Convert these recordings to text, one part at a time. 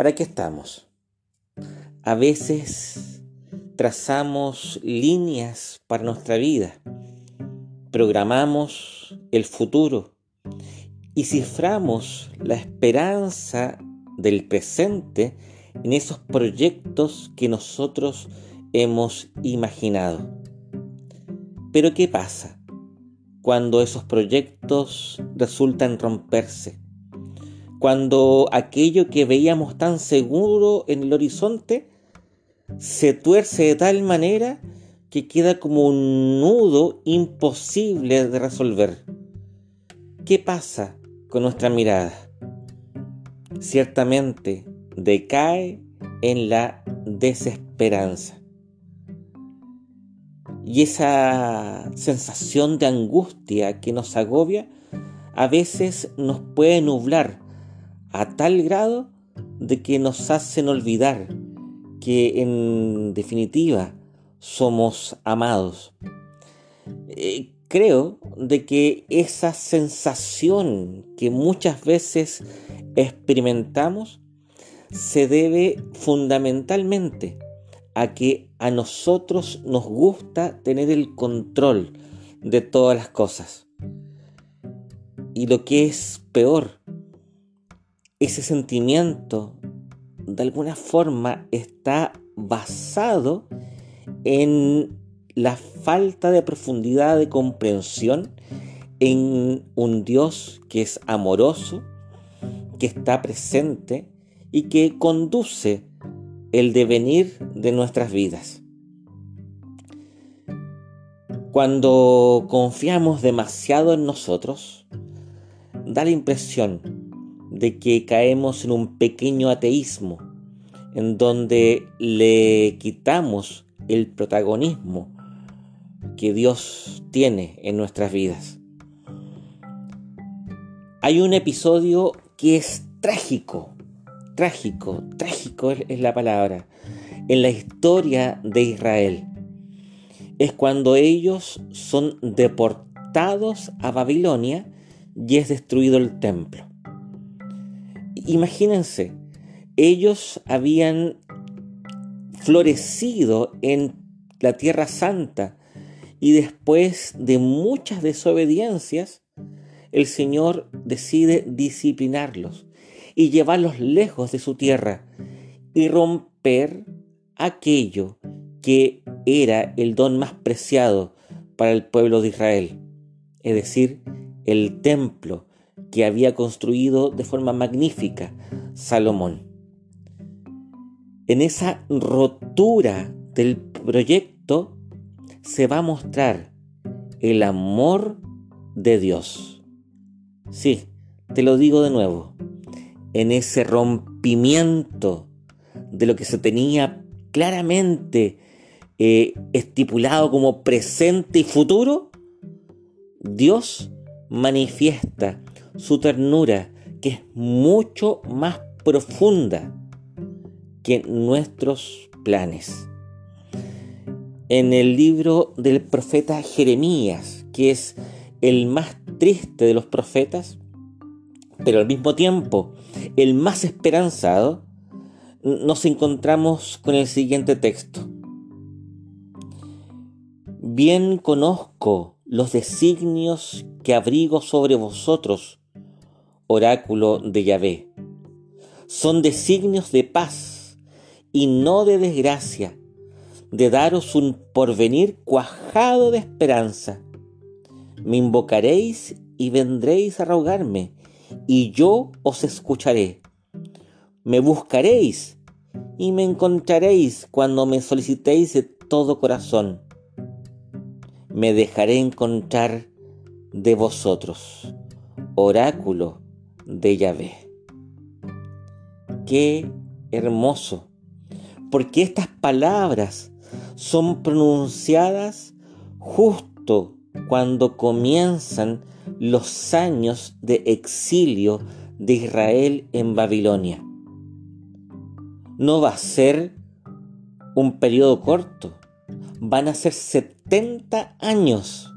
¿Para qué estamos? A veces trazamos líneas para nuestra vida, programamos el futuro y ciframos la esperanza del presente en esos proyectos que nosotros hemos imaginado. Pero ¿qué pasa cuando esos proyectos resultan romperse? Cuando aquello que veíamos tan seguro en el horizonte se tuerce de tal manera que queda como un nudo imposible de resolver. ¿Qué pasa con nuestra mirada? Ciertamente decae en la desesperanza. Y esa sensación de angustia que nos agobia a veces nos puede nublar a tal grado de que nos hacen olvidar que en definitiva somos amados. Eh, creo de que esa sensación que muchas veces experimentamos se debe fundamentalmente a que a nosotros nos gusta tener el control de todas las cosas. Y lo que es peor, ese sentimiento de alguna forma está basado en la falta de profundidad de comprensión en un Dios que es amoroso, que está presente y que conduce el devenir de nuestras vidas. Cuando confiamos demasiado en nosotros, da la impresión de que caemos en un pequeño ateísmo, en donde le quitamos el protagonismo que Dios tiene en nuestras vidas. Hay un episodio que es trágico trágico, trágico es la palabra, en la historia de Israel. Es cuando ellos son deportados a Babilonia y es destruido el templo. Imagínense, ellos habían florecido en la Tierra Santa y después de muchas desobediencias, el Señor decide disciplinarlos y llevarlos lejos de su tierra y romper aquello que era el don más preciado para el pueblo de Israel, es decir, el templo que había construido de forma magnífica Salomón. En esa rotura del proyecto se va a mostrar el amor de Dios. Sí, te lo digo de nuevo en ese rompimiento de lo que se tenía claramente eh, estipulado como presente y futuro, Dios manifiesta su ternura que es mucho más profunda que nuestros planes. En el libro del profeta Jeremías, que es el más triste de los profetas, pero al mismo tiempo el más esperanzado, nos encontramos con el siguiente texto. Bien conozco los designios que abrigo sobre vosotros, oráculo de Yahvé. Son designios de paz y no de desgracia, de daros un porvenir cuajado de esperanza. Me invocaréis y vendréis a rogarme y yo os escucharé. Me buscaréis y me encontraréis cuando me solicitéis de todo corazón. Me dejaré encontrar de vosotros, oráculo de Yahvé. Qué hermoso, porque estas palabras son pronunciadas justo cuando comienzan los años de exilio de Israel en Babilonia. No va a ser un periodo corto, van a ser 70 años,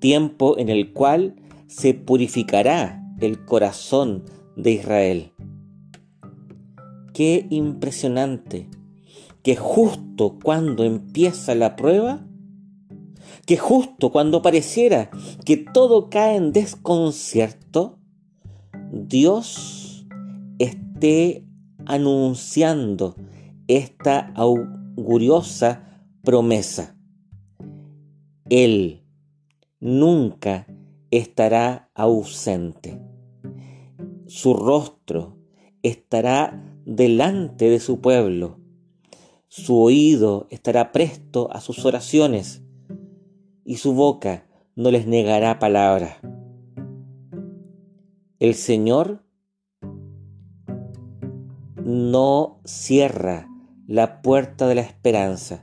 tiempo en el cual se purificará el corazón de Israel. qué impresionante que justo cuando empieza la prueba, que justo cuando pareciera que todo cae en desconcierto, Dios esté anunciando esta auguriosa promesa. Él nunca estará ausente. Su rostro estará delante de su pueblo. Su oído estará presto a sus oraciones y su boca no les negará palabra. El Señor no cierra la puerta de la esperanza.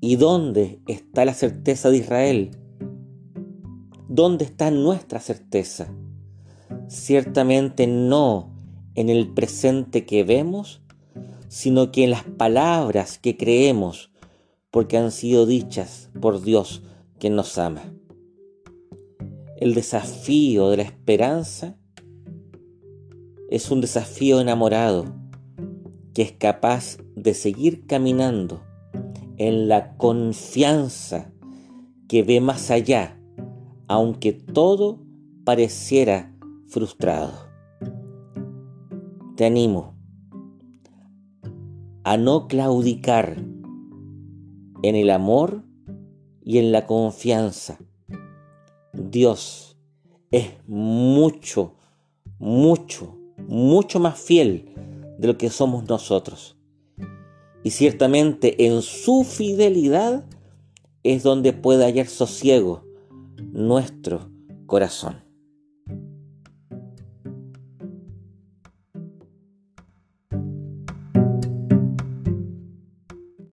¿Y dónde está la certeza de Israel? ¿Dónde está nuestra certeza? Ciertamente no en el presente que vemos, sino que en las palabras que creemos, porque han sido dichas por Dios que nos ama. El desafío de la esperanza es un desafío enamorado que es capaz de seguir caminando en la confianza que ve más allá, aunque todo pareciera frustrado. Te animo a no claudicar en el amor y en la confianza. Dios es mucho, mucho, mucho más fiel de lo que somos nosotros. Y ciertamente en su fidelidad es donde puede hallar sosiego nuestro corazón.